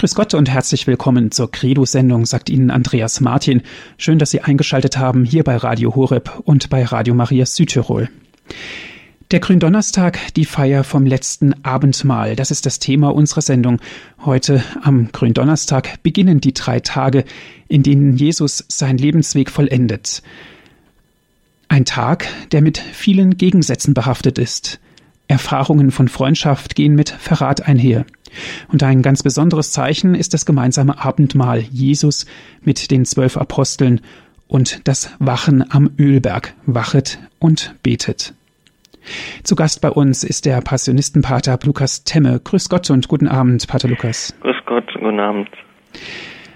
Grüß Gott und herzlich willkommen zur Credo-Sendung, sagt Ihnen Andreas Martin. Schön, dass Sie eingeschaltet haben hier bei Radio Horeb und bei Radio Maria Südtirol. Der Gründonnerstag, die Feier vom letzten Abendmahl, das ist das Thema unserer Sendung. Heute am Gründonnerstag beginnen die drei Tage, in denen Jesus seinen Lebensweg vollendet. Ein Tag, der mit vielen Gegensätzen behaftet ist. Erfahrungen von Freundschaft gehen mit Verrat einher. Und ein ganz besonderes Zeichen ist das gemeinsame Abendmahl Jesus mit den zwölf Aposteln und das Wachen am Ölberg. Wachet und betet. Zu Gast bei uns ist der Passionistenpater Lukas Temme. Grüß Gott und guten Abend, Pater Lukas. Grüß Gott, guten Abend.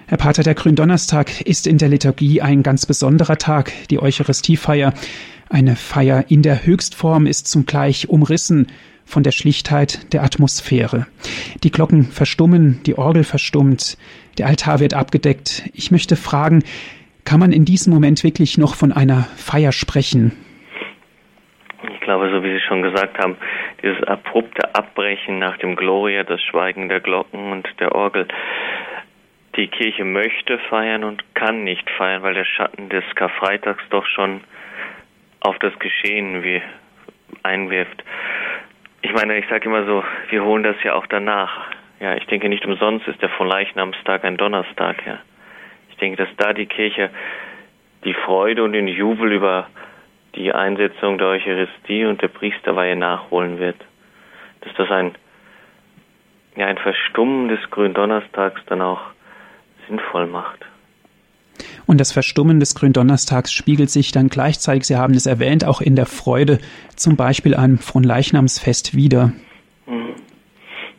Herr Pater, der Gründonnerstag ist in der Liturgie ein ganz besonderer Tag, die Eucharistiefeier. Eine Feier in der Höchstform ist zugleich umrissen von der Schlichtheit der Atmosphäre. Die Glocken verstummen, die Orgel verstummt, der Altar wird abgedeckt. Ich möchte fragen, kann man in diesem Moment wirklich noch von einer Feier sprechen? Ich glaube, so wie Sie schon gesagt haben, dieses abrupte Abbrechen nach dem Gloria, das Schweigen der Glocken und der Orgel. Die Kirche möchte feiern und kann nicht feiern, weil der Schatten des Karfreitags doch schon auf das Geschehen wie einwirft ich meine, ich sage immer so, wir holen das ja auch danach. Ja, ich denke nicht umsonst ist der Vorleichnamstag ein Donnerstag. Ja, ich denke, dass da die Kirche die Freude und den Jubel über die Einsetzung der Eucharistie und der Priesterweihe nachholen wird. Dass das ein ja ein Verstummen des Gründonnerstags dann auch sinnvoll macht. Und das Verstummen des Gründonnerstags spiegelt sich dann gleichzeitig, Sie haben es erwähnt, auch in der Freude, zum Beispiel am Fronleichnamsfest wieder. Mhm.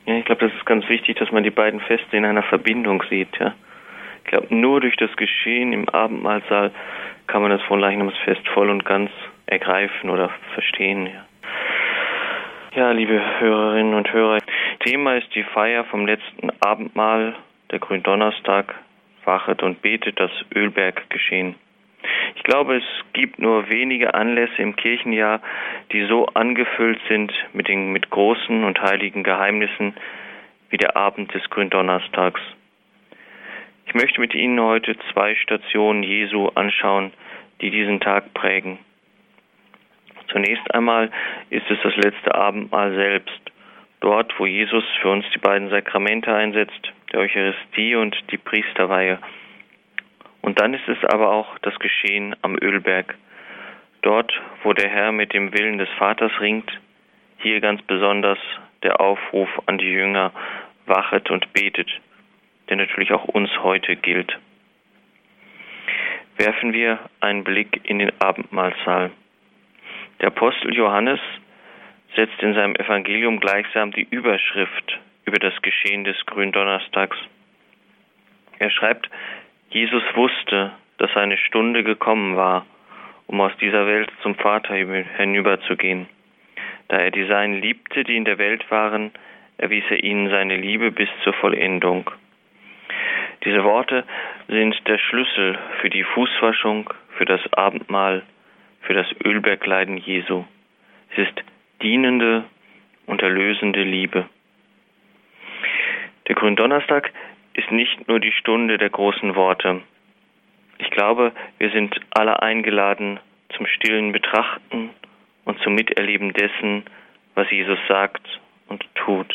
Ja, ich glaube, das ist ganz wichtig, dass man die beiden Feste in einer Verbindung sieht. Ja. Ich glaube, nur durch das Geschehen im Abendmahlsaal kann man das Fronleichnamsfest voll und ganz ergreifen oder verstehen. Ja. Ja, liebe Hörerinnen und Hörer, Thema ist die Feier vom letzten Abendmahl, der Gründonnerstag, wachet und betet das Ölberg. Ich glaube, es gibt nur wenige Anlässe im Kirchenjahr, die so angefüllt sind mit den mit großen und heiligen Geheimnissen wie der Abend des Gründonnerstags. Ich möchte mit Ihnen heute zwei Stationen Jesu anschauen, die diesen Tag prägen. Zunächst einmal ist es das letzte Abendmahl selbst, dort, wo Jesus für uns die beiden Sakramente einsetzt, der Eucharistie und die Priesterweihe. Und dann ist es aber auch das Geschehen am Ölberg, dort, wo der Herr mit dem Willen des Vaters ringt, hier ganz besonders der Aufruf an die Jünger, wachet und betet, der natürlich auch uns heute gilt. Werfen wir einen Blick in den Abendmahlsaal. Der Apostel Johannes setzt in seinem Evangelium gleichsam die Überschrift über das Geschehen des Gründonnerstags. Er schreibt, Jesus wusste, dass seine Stunde gekommen war, um aus dieser Welt zum Vater hinüberzugehen. Da er die Seinen liebte, die in der Welt waren, erwies er ihnen seine Liebe bis zur Vollendung. Diese Worte sind der Schlüssel für die Fußwaschung, für das Abendmahl, für das Ölbergleiden Jesu. Es ist dienende und erlösende Liebe. Der Gründonnerstag ist nicht nur die Stunde der großen Worte. Ich glaube, wir sind alle eingeladen zum stillen Betrachten und zum Miterleben dessen, was Jesus sagt und tut.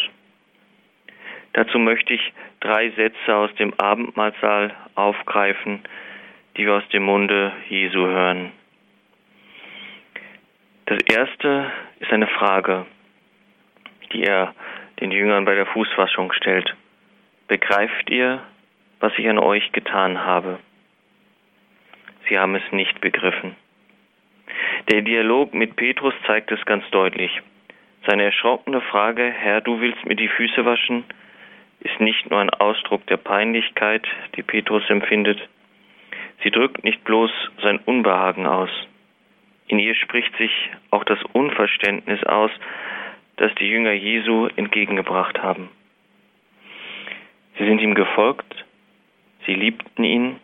Dazu möchte ich drei Sätze aus dem Abendmahlsaal aufgreifen, die wir aus dem Munde Jesu hören. Das erste ist eine Frage, die er den Jüngern bei der Fußwaschung stellt. Begreift ihr, was ich an euch getan habe? Sie haben es nicht begriffen. Der Dialog mit Petrus zeigt es ganz deutlich. Seine erschrockene Frage, Herr, du willst mir die Füße waschen, ist nicht nur ein Ausdruck der Peinlichkeit, die Petrus empfindet. Sie drückt nicht bloß sein Unbehagen aus. In ihr spricht sich auch das Unverständnis aus, das die Jünger Jesu entgegengebracht haben. Sie sind ihm gefolgt, sie liebten ihn,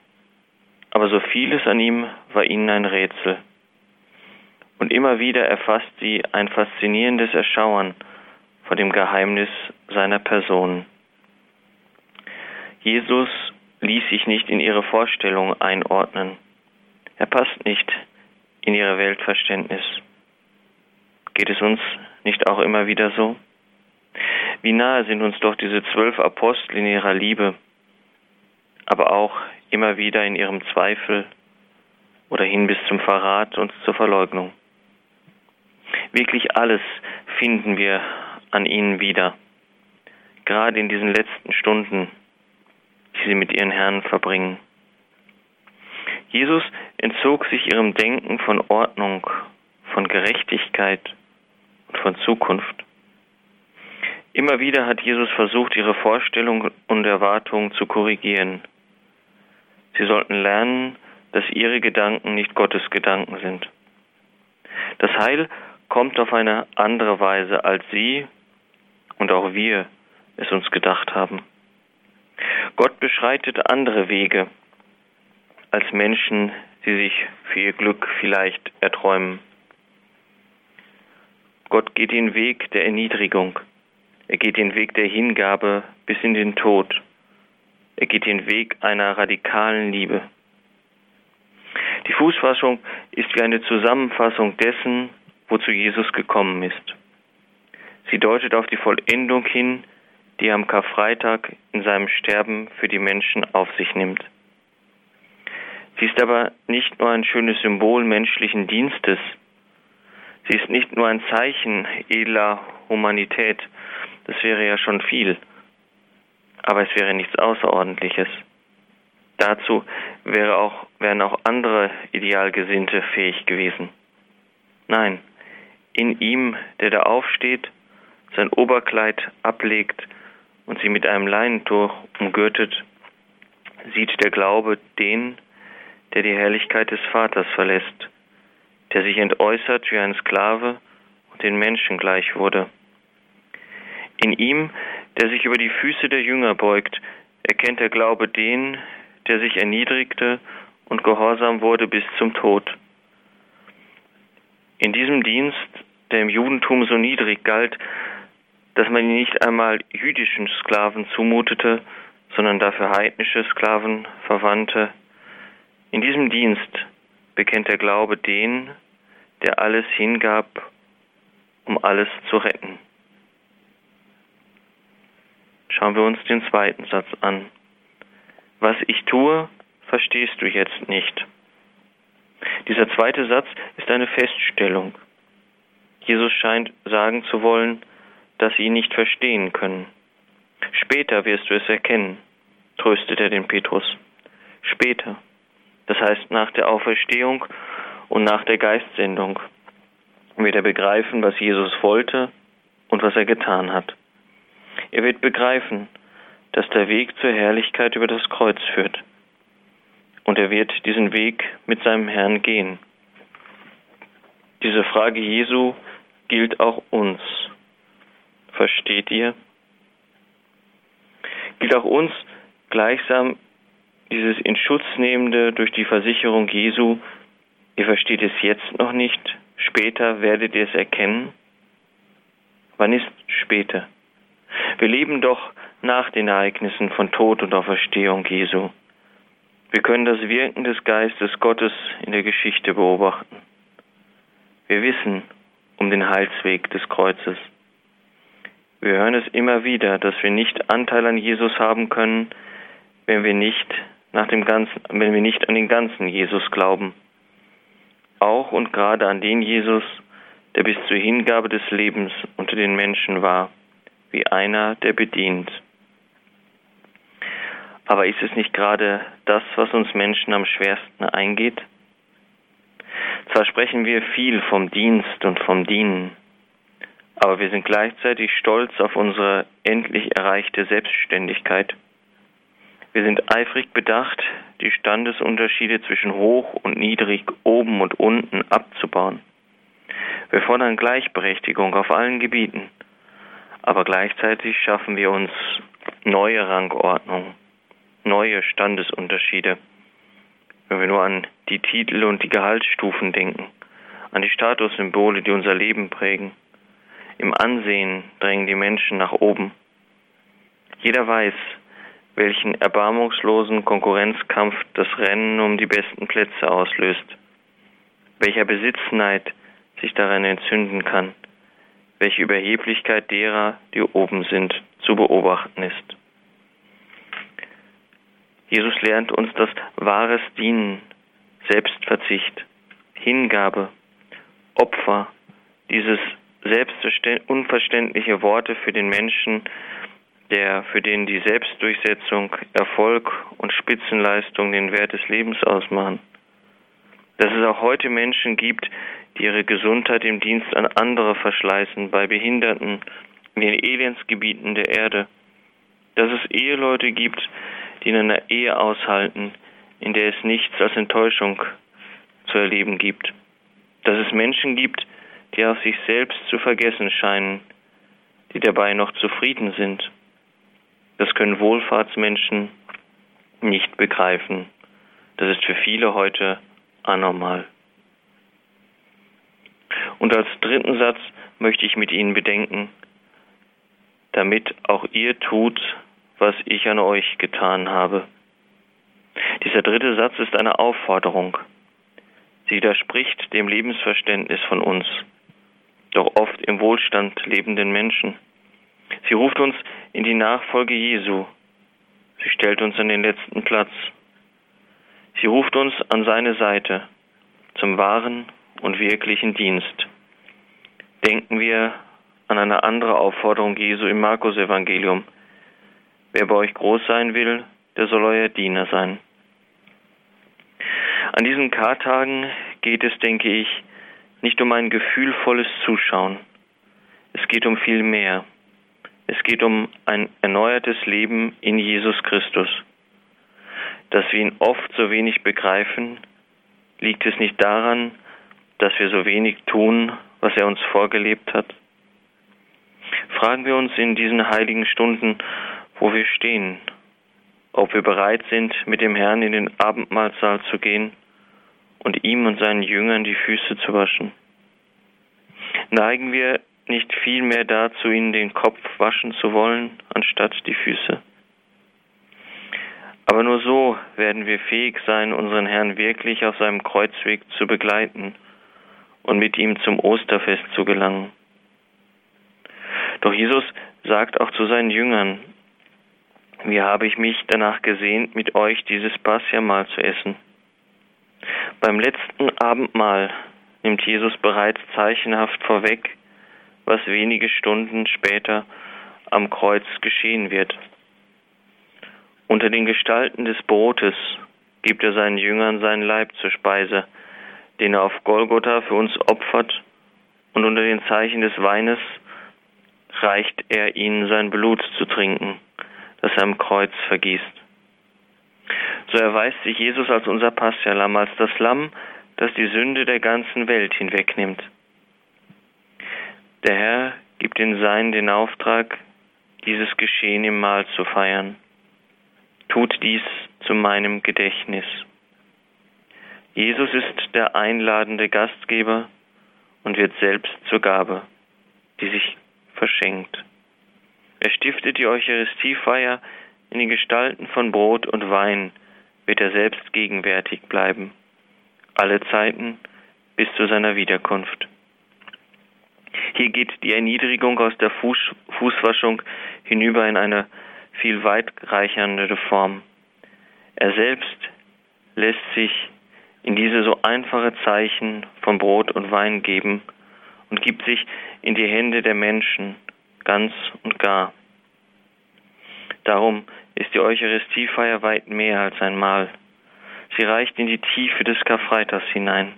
aber so vieles an ihm war ihnen ein Rätsel. Und immer wieder erfasst sie ein faszinierendes Erschauern vor dem Geheimnis seiner Person. Jesus ließ sich nicht in ihre Vorstellung einordnen. Er passt nicht in ihre Weltverständnis. Geht es uns nicht auch immer wieder so? Wie nahe sind uns doch diese zwölf Apostel in ihrer Liebe, aber auch immer wieder in ihrem Zweifel oder hin bis zum Verrat und zur Verleugnung. Wirklich alles finden wir an ihnen wieder, gerade in diesen letzten Stunden, die sie mit ihren Herrn verbringen. Jesus entzog sich ihrem Denken von Ordnung, von Gerechtigkeit und von Zukunft. Immer wieder hat Jesus versucht, ihre Vorstellungen und Erwartungen zu korrigieren. Sie sollten lernen, dass ihre Gedanken nicht Gottes Gedanken sind. Das Heil kommt auf eine andere Weise, als Sie und auch wir es uns gedacht haben. Gott beschreitet andere Wege, als Menschen, die sich für ihr Glück vielleicht erträumen. Gott geht den Weg der Erniedrigung. Er geht den Weg der Hingabe bis in den Tod. Er geht den Weg einer radikalen Liebe. Die Fußfassung ist wie eine Zusammenfassung dessen, wozu Jesus gekommen ist. Sie deutet auf die Vollendung hin, die er am Karfreitag in seinem Sterben für die Menschen auf sich nimmt. Sie ist aber nicht nur ein schönes Symbol menschlichen Dienstes, sie ist nicht nur ein Zeichen edler Humanität, das wäre ja schon viel, aber es wäre nichts Außerordentliches. Dazu wäre auch, wären auch andere Idealgesinnte fähig gewesen. Nein, in ihm, der da aufsteht, sein Oberkleid ablegt und sie mit einem Leinentuch umgürtet, sieht der Glaube den, der die Herrlichkeit des Vaters verlässt, der sich entäußert wie ein Sklave und den Menschen gleich wurde. In ihm, der sich über die Füße der Jünger beugt, erkennt der Glaube den, der sich erniedrigte und gehorsam wurde bis zum Tod. In diesem Dienst, der im Judentum so niedrig galt, dass man ihn nicht einmal jüdischen Sklaven zumutete, sondern dafür heidnische Sklaven verwandte, in diesem Dienst bekennt der Glaube den, der alles hingab, um alles zu retten. Schauen wir uns den zweiten Satz an. Was ich tue, verstehst du jetzt nicht. Dieser zweite Satz ist eine Feststellung. Jesus scheint sagen zu wollen, dass sie ihn nicht verstehen können. Später wirst du es erkennen, tröstet er den Petrus. Später, das heißt nach der Auferstehung und nach der Geistsendung, wird er begreifen, was Jesus wollte und was er getan hat. Er wird begreifen, dass der Weg zur Herrlichkeit über das Kreuz führt. Und er wird diesen Weg mit seinem Herrn gehen. Diese Frage Jesu gilt auch uns. Versteht ihr? Gilt auch uns gleichsam dieses in Schutz nehmende durch die Versicherung Jesu, ihr versteht es jetzt noch nicht, später werdet ihr es erkennen? Wann ist später? Wir leben doch nach den Ereignissen von Tod und Auferstehung Jesu. Wir können das Wirken des Geistes Gottes in der Geschichte beobachten. Wir wissen um den Heilsweg des Kreuzes. Wir hören es immer wieder, dass wir nicht Anteil an Jesus haben können, wenn wir nicht nach dem ganzen, wenn wir nicht an den ganzen Jesus glauben. Auch und gerade an den Jesus, der bis zur Hingabe des Lebens unter den Menschen war wie einer, der bedient. Aber ist es nicht gerade das, was uns Menschen am schwersten eingeht? Zwar sprechen wir viel vom Dienst und vom Dienen, aber wir sind gleichzeitig stolz auf unsere endlich erreichte Selbstständigkeit. Wir sind eifrig bedacht, die Standesunterschiede zwischen hoch und niedrig, oben und unten abzubauen. Wir fordern Gleichberechtigung auf allen Gebieten aber gleichzeitig schaffen wir uns neue Rangordnungen, neue Standesunterschiede. Wenn wir nur an die Titel und die Gehaltsstufen denken, an die Statussymbole, die unser Leben prägen. Im Ansehen drängen die Menschen nach oben. Jeder weiß, welchen erbarmungslosen Konkurrenzkampf das Rennen um die besten Plätze auslöst, welcher Besitzneit sich daran entzünden kann, welche Überheblichkeit derer, die oben sind, zu beobachten ist. Jesus lehrt uns das wahres Dienen, Selbstverzicht, Hingabe, Opfer, dieses unverständliche Worte für den Menschen, der für den die Selbstdurchsetzung, Erfolg und Spitzenleistung den Wert des Lebens ausmachen. Dass es auch heute Menschen gibt, die ihre Gesundheit im Dienst an andere verschleißen, bei Behinderten, in den Elendsgebieten der Erde. Dass es Eheleute gibt, die in einer Ehe aushalten, in der es nichts als Enttäuschung zu erleben gibt. Dass es Menschen gibt, die auf sich selbst zu vergessen scheinen, die dabei noch zufrieden sind. Das können Wohlfahrtsmenschen nicht begreifen. Das ist für viele heute anormal. Und als dritten Satz möchte ich mit Ihnen bedenken, damit auch ihr tut, was ich an euch getan habe. Dieser dritte Satz ist eine Aufforderung. Sie widerspricht dem Lebensverständnis von uns, doch oft im Wohlstand lebenden Menschen. Sie ruft uns in die Nachfolge Jesu. Sie stellt uns an den letzten Platz. Sie ruft uns an seine Seite zum wahren und wirklichen Dienst. Denken wir an eine andere Aufforderung Jesu im Markus-Evangelium. Wer bei euch groß sein will, der soll euer Diener sein. An diesen Kartagen geht es, denke ich, nicht um ein gefühlvolles Zuschauen. Es geht um viel mehr. Es geht um ein erneuertes Leben in Jesus Christus. Dass wir ihn oft so wenig begreifen, liegt es nicht daran, dass wir so wenig tun, was er uns vorgelebt hat? Fragen wir uns in diesen heiligen Stunden, wo wir stehen, ob wir bereit sind, mit dem Herrn in den Abendmahlsaal zu gehen und ihm und seinen Jüngern die Füße zu waschen. Neigen wir nicht vielmehr dazu, ihnen den Kopf waschen zu wollen, anstatt die Füße? Aber nur so werden wir fähig sein, unseren Herrn wirklich auf seinem Kreuzweg zu begleiten und mit ihm zum Osterfest zu gelangen. Doch Jesus sagt auch zu seinen Jüngern, wie habe ich mich danach gesehnt, mit euch dieses Passiermahl zu essen. Beim letzten Abendmahl nimmt Jesus bereits zeichenhaft vorweg, was wenige Stunden später am Kreuz geschehen wird. Unter den Gestalten des Brotes gibt er seinen Jüngern seinen Leib zur Speise, den er auf Golgotha für uns opfert, und unter den Zeichen des Weines reicht er ihnen sein Blut zu trinken, das er am Kreuz vergießt. So erweist sich Jesus als unser Paschalamm, als das Lamm, das die Sünde der ganzen Welt hinwegnimmt. Der Herr gibt den Seinen den Auftrag, dieses Geschehen im Mahl zu feiern. Tut dies zu meinem Gedächtnis. Jesus ist der einladende Gastgeber und wird selbst zur Gabe, die sich verschenkt. Er stiftet die Eucharistiefeier in den Gestalten von Brot und Wein, wird er selbst gegenwärtig bleiben, alle Zeiten bis zu seiner Wiederkunft. Hier geht die Erniedrigung aus der Fuß, Fußwaschung hinüber in eine viel weitreichendere Form. Er selbst lässt sich in diese so einfache Zeichen von Brot und Wein geben und gibt sich in die Hände der Menschen ganz und gar. Darum ist die Eucharistiefeier weit mehr als ein Mahl. Sie reicht in die Tiefe des Karfreitags hinein.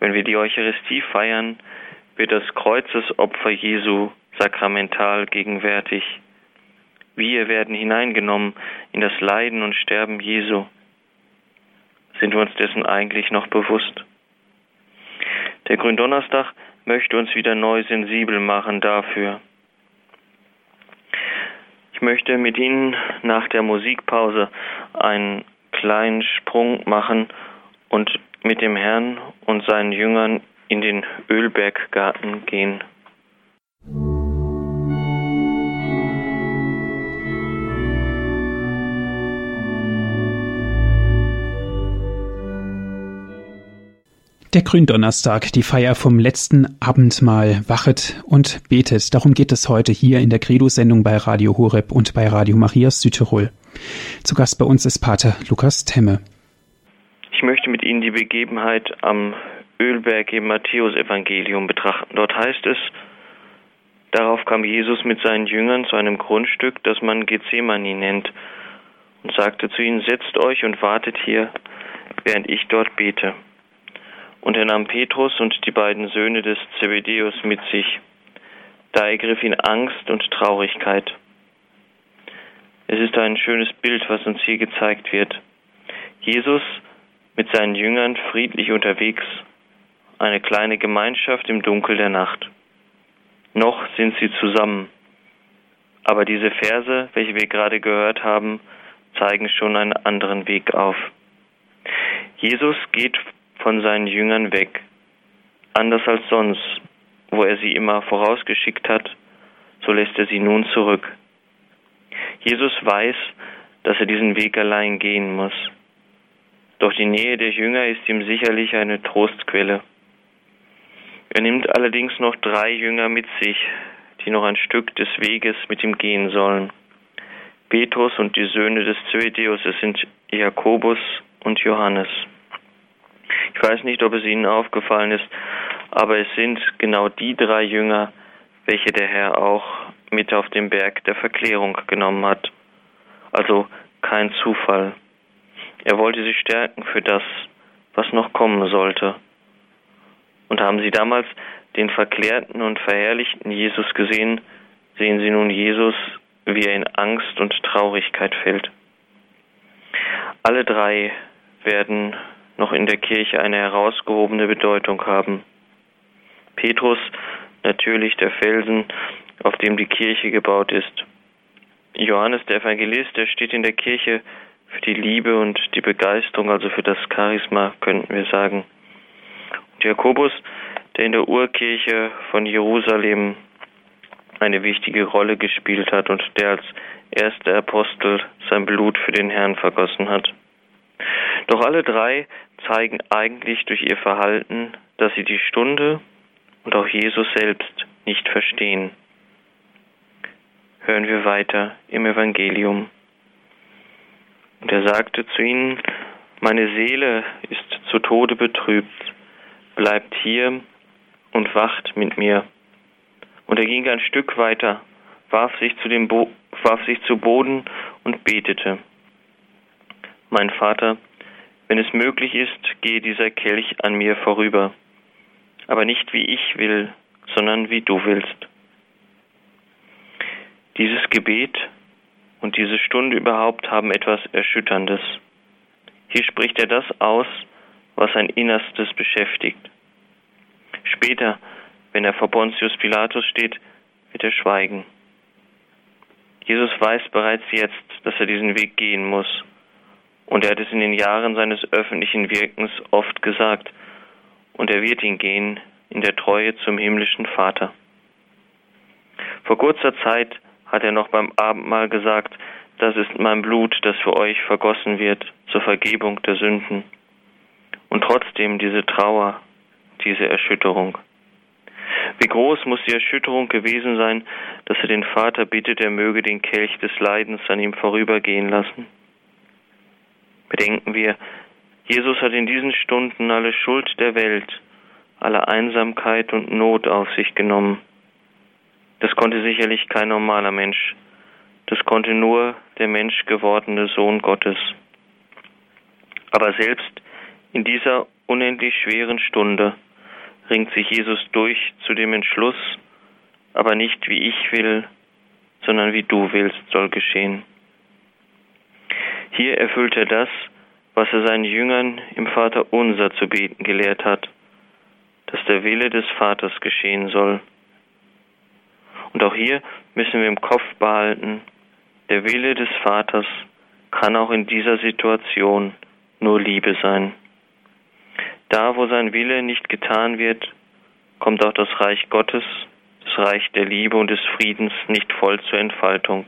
Wenn wir die Eucharistie feiern, wird das Kreuzesopfer Jesu sakramental gegenwärtig. Wir werden hineingenommen in das Leiden und Sterben Jesu. Sind wir uns dessen eigentlich noch bewusst? Der Gründonnerstag möchte uns wieder neu sensibel machen dafür. Ich möchte mit Ihnen nach der Musikpause einen kleinen Sprung machen und mit dem Herrn und seinen Jüngern in den Ölberggarten gehen. Der Gründonnerstag, die Feier vom letzten Abendmahl, wachet und betet. Darum geht es heute hier in der Credo-Sendung bei Radio Horeb und bei Radio Marias Südtirol. Zu Gast bei uns ist Pater Lukas Temme. Ich möchte mit Ihnen die Begebenheit am Ölberg im Matthäusevangelium betrachten. Dort heißt es, darauf kam Jesus mit seinen Jüngern zu einem Grundstück, das man Gethsemane nennt, und sagte zu ihnen, setzt euch und wartet hier, während ich dort bete. Und er nahm Petrus und die beiden Söhne des Zebedeus mit sich. Da ergriff ihn Angst und Traurigkeit. Es ist ein schönes Bild, was uns hier gezeigt wird. Jesus mit seinen Jüngern friedlich unterwegs, eine kleine Gemeinschaft im Dunkel der Nacht. Noch sind sie zusammen. Aber diese Verse, welche wir gerade gehört haben, zeigen schon einen anderen Weg auf. Jesus geht von seinen Jüngern weg, anders als sonst, wo er sie immer vorausgeschickt hat, so lässt er sie nun zurück. Jesus weiß, dass er diesen Weg allein gehen muss. Doch die Nähe der Jünger ist ihm sicherlich eine Trostquelle. Er nimmt allerdings noch drei Jünger mit sich, die noch ein Stück des Weges mit ihm gehen sollen. Petrus und die Söhne des Zebedeus, es sind Jakobus und Johannes. Ich weiß nicht, ob es Ihnen aufgefallen ist, aber es sind genau die drei Jünger, welche der Herr auch mit auf den Berg der Verklärung genommen hat. Also kein Zufall. Er wollte sie stärken für das, was noch kommen sollte. Und haben Sie damals den verklärten und verherrlichten Jesus gesehen, sehen Sie nun Jesus, wie er in Angst und Traurigkeit fällt. Alle drei werden noch in der Kirche eine herausgehobene Bedeutung haben. Petrus, natürlich der Felsen, auf dem die Kirche gebaut ist. Johannes der Evangelist, der steht in der Kirche für die Liebe und die Begeisterung, also für das Charisma, könnten wir sagen. Jakobus, der in der Urkirche von Jerusalem eine wichtige Rolle gespielt hat und der als erster Apostel sein Blut für den Herrn vergossen hat. Doch alle drei zeigen eigentlich durch ihr Verhalten, dass sie die Stunde und auch Jesus selbst nicht verstehen. Hören wir weiter im Evangelium. Und er sagte zu ihnen, meine Seele ist zu Tode betrübt, bleibt hier und wacht mit mir. Und er ging ein Stück weiter, warf sich zu, dem Bo warf sich zu Boden und betete. Mein Vater, wenn es möglich ist, gehe dieser Kelch an mir vorüber, aber nicht wie ich will, sondern wie du willst. Dieses Gebet und diese Stunde überhaupt haben etwas Erschütterndes. Hier spricht er das aus, was sein Innerstes beschäftigt. Später, wenn er vor Pontius Pilatus steht, wird er schweigen. Jesus weiß bereits jetzt, dass er diesen Weg gehen muss und er hat es in den Jahren seines öffentlichen Wirkens oft gesagt. Und er wird ihn gehen in der Treue zum himmlischen Vater. Vor kurzer Zeit hat er noch beim Abendmahl gesagt, das ist mein Blut, das für euch vergossen wird zur Vergebung der Sünden. Und trotzdem diese Trauer, diese Erschütterung. Wie groß muss die Erschütterung gewesen sein, dass er den Vater bittet, er möge den Kelch des Leidens an ihm vorübergehen lassen. Bedenken wir, Jesus hat in diesen Stunden alle Schuld der Welt, alle Einsamkeit und Not auf sich genommen. Das konnte sicherlich kein normaler Mensch. Das konnte nur der Mensch gewordene Sohn Gottes. Aber selbst in dieser unendlich schweren Stunde ringt sich Jesus durch zu dem Entschluss, aber nicht wie ich will, sondern wie du willst, soll geschehen. Hier erfüllt er das, was er seinen Jüngern im Vater unser zu beten gelehrt hat, dass der Wille des Vaters geschehen soll. Und auch hier müssen wir im Kopf behalten, der Wille des Vaters kann auch in dieser Situation nur Liebe sein. Da, wo sein Wille nicht getan wird, kommt auch das Reich Gottes, das Reich der Liebe und des Friedens nicht voll zur Entfaltung.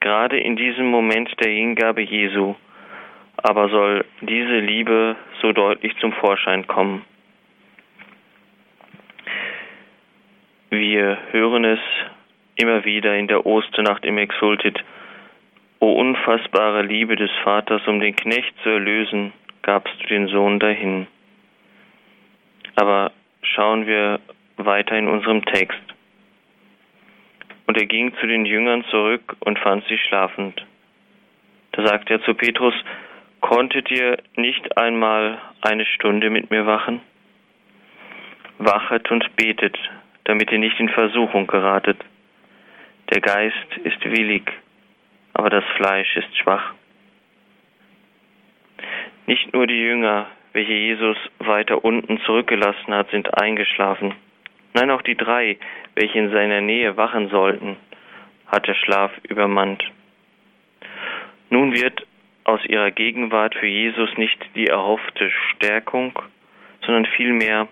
Gerade in diesem Moment der Hingabe Jesu aber soll diese Liebe so deutlich zum Vorschein kommen. Wir hören es immer wieder in der Osternacht im Exultit. O unfassbare Liebe des Vaters, um den Knecht zu erlösen, gabst du den Sohn dahin. Aber schauen wir weiter in unserem Text. Und er ging zu den Jüngern zurück und fand sie schlafend. Da sagte er zu Petrus, konntet ihr nicht einmal eine Stunde mit mir wachen? Wachet und betet, damit ihr nicht in Versuchung geratet. Der Geist ist willig, aber das Fleisch ist schwach. Nicht nur die Jünger, welche Jesus weiter unten zurückgelassen hat, sind eingeschlafen. Nein, auch die drei, welche in seiner Nähe wachen sollten, hat der Schlaf übermannt. Nun wird aus ihrer Gegenwart für Jesus nicht die erhoffte Stärkung, sondern vielmehr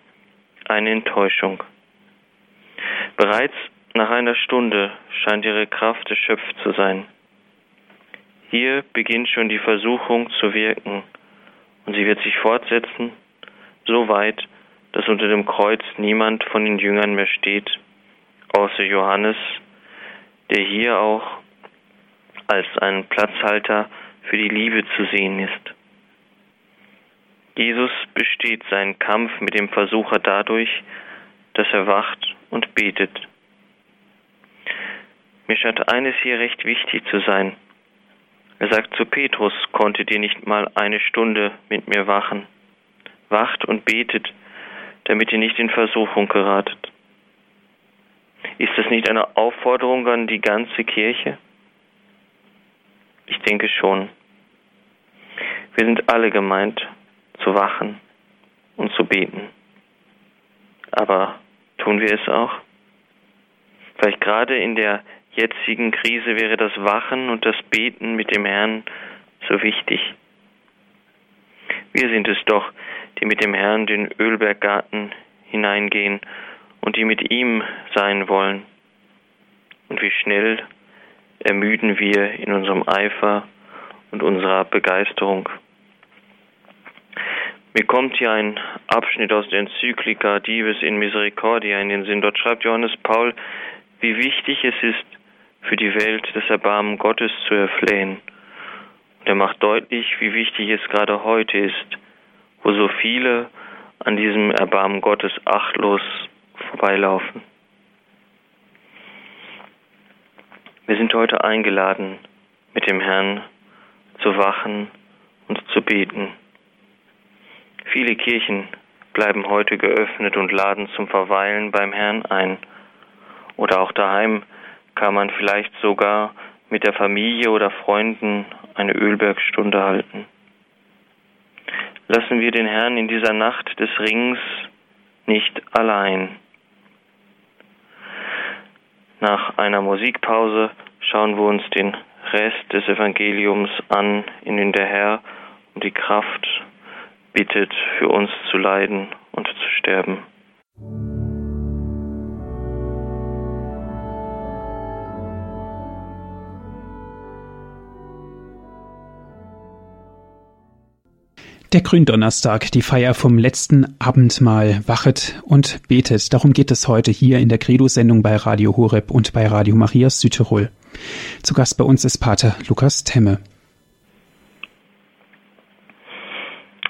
eine Enttäuschung. Bereits nach einer Stunde scheint ihre Kraft erschöpft zu sein. Hier beginnt schon die Versuchung zu wirken, und sie wird sich fortsetzen, so weit, dass unter dem Kreuz niemand von den Jüngern mehr steht, außer Johannes, der hier auch als ein Platzhalter für die Liebe zu sehen ist. Jesus besteht seinen Kampf mit dem Versucher dadurch, dass er wacht und betet. Mir scheint eines hier recht wichtig zu sein. Er sagt zu Petrus, konntet ihr nicht mal eine Stunde mit mir wachen. Wacht und betet, damit ihr nicht in Versuchung geratet. Ist das nicht eine Aufforderung an die ganze Kirche? Ich denke schon. Wir sind alle gemeint, zu wachen und zu beten. Aber tun wir es auch? Vielleicht gerade in der jetzigen Krise wäre das Wachen und das Beten mit dem Herrn so wichtig. Wir sind es doch, die mit dem Herrn den Ölberggarten hineingehen und die mit ihm sein wollen. Und wie schnell ermüden wir in unserem Eifer und unserer Begeisterung. Mir kommt hier ein Abschnitt aus der Enzyklika Dives in Misericordia in den Sinn. Dort schreibt Johannes Paul, wie wichtig es ist, für die Welt das Erbarmen Gottes zu erflehen. Und er macht deutlich, wie wichtig es gerade heute ist, wo so viele an diesem Erbarmen Gottes achtlos vorbeilaufen. Wir sind heute eingeladen, mit dem Herrn zu wachen und zu beten. Viele Kirchen bleiben heute geöffnet und laden zum Verweilen beim Herrn ein. Oder auch daheim kann man vielleicht sogar mit der Familie oder Freunden eine Ölbergstunde halten. Lassen wir den Herrn in dieser Nacht des Rings nicht allein. Nach einer Musikpause schauen wir uns den Rest des Evangeliums an, in dem der Herr um die Kraft bittet, für uns zu leiden und zu sterben. Der Gründonnerstag, die Feier vom letzten Abendmahl, wachet und betet. Darum geht es heute hier in der Credo-Sendung bei Radio Horeb und bei Radio Maria Südtirol. Zu Gast bei uns ist Pater Lukas Temme.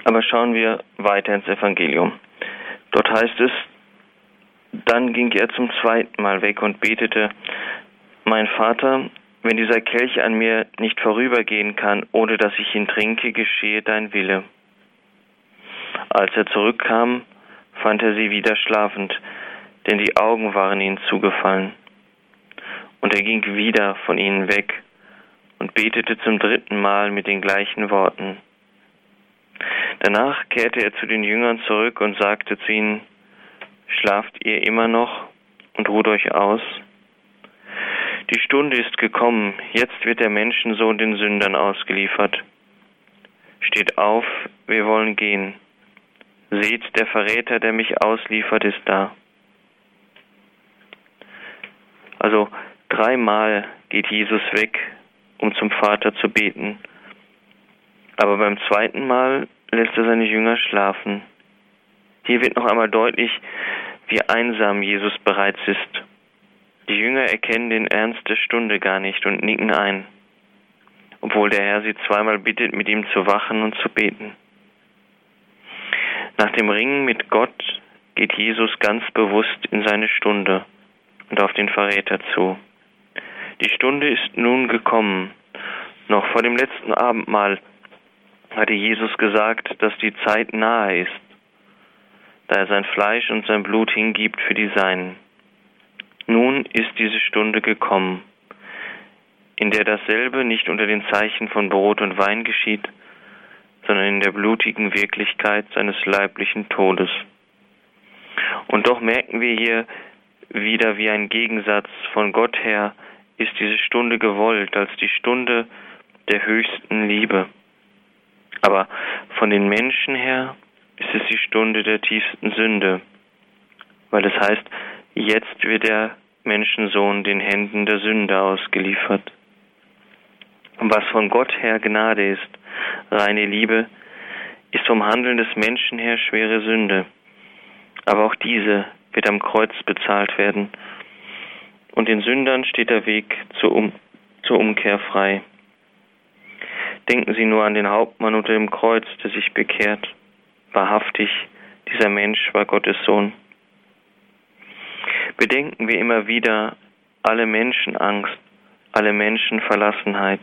Aber schauen wir weiter ins Evangelium. Dort heißt es, dann ging er zum zweiten Mal weg und betete, mein Vater, wenn dieser Kelch an mir nicht vorübergehen kann, ohne dass ich ihn trinke, geschehe dein Wille. Als er zurückkam, fand er sie wieder schlafend, denn die Augen waren ihnen zugefallen. Und er ging wieder von ihnen weg und betete zum dritten Mal mit den gleichen Worten. Danach kehrte er zu den Jüngern zurück und sagte zu ihnen, Schlaft ihr immer noch und ruht euch aus? Die Stunde ist gekommen, jetzt wird der Menschensohn den Sündern ausgeliefert. Steht auf, wir wollen gehen. Seht, der Verräter, der mich ausliefert, ist da. Also dreimal geht Jesus weg, um zum Vater zu beten. Aber beim zweiten Mal lässt er seine Jünger schlafen. Hier wird noch einmal deutlich, wie einsam Jesus bereits ist. Die Jünger erkennen den Ernst der Stunde gar nicht und nicken ein, obwohl der Herr sie zweimal bittet, mit ihm zu wachen und zu beten. Nach dem Ringen mit Gott geht Jesus ganz bewusst in seine Stunde und auf den Verräter zu. Die Stunde ist nun gekommen. Noch vor dem letzten Abendmahl hatte Jesus gesagt, dass die Zeit nahe ist, da er sein Fleisch und sein Blut hingibt für die Seinen. Nun ist diese Stunde gekommen, in der dasselbe nicht unter den Zeichen von Brot und Wein geschieht, sondern in der blutigen Wirklichkeit seines leiblichen Todes. Und doch merken wir hier wieder wie ein Gegensatz von Gott her ist diese Stunde gewollt als die Stunde der höchsten Liebe. Aber von den Menschen her ist es die Stunde der tiefsten Sünde, weil es heißt, jetzt wird der Menschensohn den Händen der Sünde ausgeliefert. Und was von Gott her Gnade ist, reine Liebe, ist vom Handeln des Menschen her schwere Sünde. Aber auch diese wird am Kreuz bezahlt werden. Und den Sündern steht der Weg zur, um zur Umkehr frei. Denken Sie nur an den Hauptmann unter dem Kreuz, der sich bekehrt. Wahrhaftig, dieser Mensch war Gottes Sohn. Bedenken wir immer wieder, alle Menschenangst, alle Menschenverlassenheit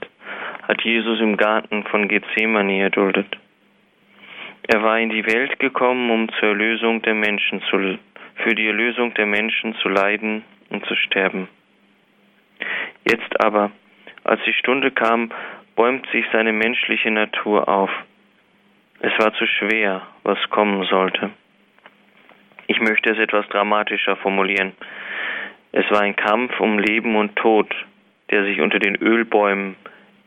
hat Jesus im Garten von Gethsemane erduldet. Er war in die Welt gekommen, um zur Erlösung der Menschen zu, für die Erlösung der Menschen zu leiden und zu sterben. Jetzt aber, als die Stunde kam, bäumt sich seine menschliche Natur auf. Es war zu schwer, was kommen sollte. Ich möchte es etwas dramatischer formulieren. Es war ein Kampf um Leben und Tod, der sich unter den Ölbäumen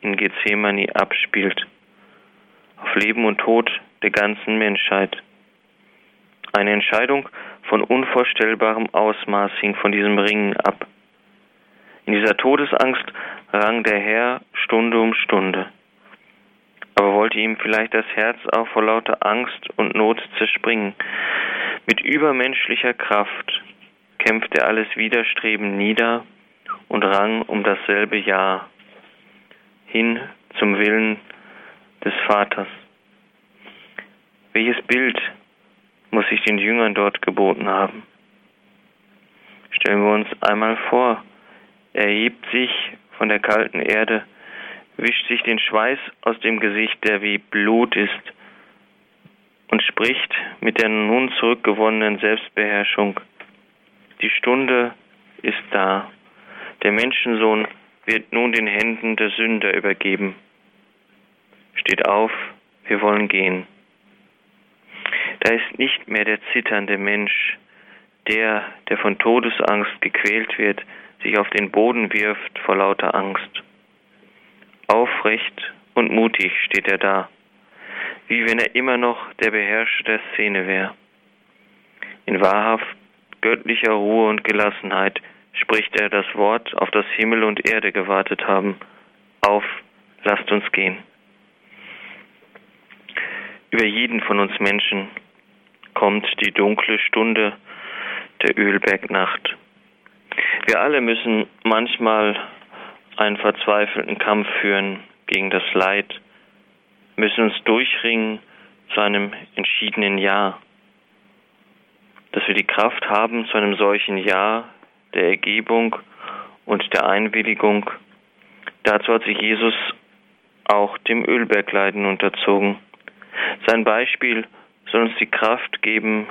in Gethsemane abspielt. Auf Leben und Tod der ganzen Menschheit. Eine Entscheidung von unvorstellbarem Ausmaß hing von diesem Ringen ab. In dieser Todesangst rang der Herr Stunde um Stunde. Aber wollte ihm vielleicht das Herz auch vor lauter Angst und Not zerspringen. Mit übermenschlicher Kraft kämpfte alles Widerstreben nieder und rang um dasselbe Ja hin zum Willen des Vaters. Welches Bild muss sich den Jüngern dort geboten haben? Stellen wir uns einmal vor, er hebt sich von der kalten Erde, wischt sich den Schweiß aus dem Gesicht, der wie Blut ist, und spricht mit der nun zurückgewonnenen Selbstbeherrschung. Die Stunde ist da. Der Menschensohn wird nun den Händen der Sünder übergeben. Steht auf, wir wollen gehen. Da ist nicht mehr der zitternde Mensch, der, der von Todesangst gequält wird, sich auf den Boden wirft vor lauter Angst. Aufrecht und mutig steht er da, wie wenn er immer noch der Beherrscher der Szene wäre. In wahrhaft göttlicher Ruhe und Gelassenheit spricht er das Wort, auf das Himmel und Erde gewartet haben. Auf, lasst uns gehen. Über jeden von uns Menschen kommt die dunkle Stunde der Ölbergnacht. Wir alle müssen manchmal einen verzweifelten Kampf führen gegen das Leid, müssen uns durchringen zu einem entschiedenen Ja. Dass wir die Kraft haben zu einem solchen Ja der Ergebung und der Einwilligung, dazu hat sich Jesus auch dem Ölbergleiden unterzogen. Sein Beispiel soll uns die Kraft geben,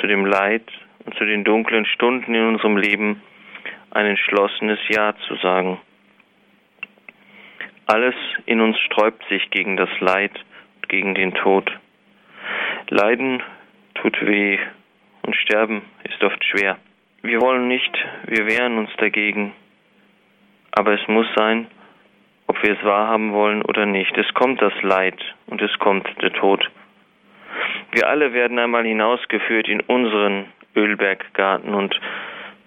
zu dem Leid und zu den dunklen Stunden in unserem Leben ein entschlossenes Ja zu sagen. Alles in uns sträubt sich gegen das Leid und gegen den Tod. Leiden tut weh und Sterben ist oft schwer. Wir wollen nicht, wir wehren uns dagegen. Aber es muss sein, ob wir es wahrhaben wollen oder nicht. Es kommt das Leid und es kommt der Tod. Wir alle werden einmal hinausgeführt in unseren Ölberggarten und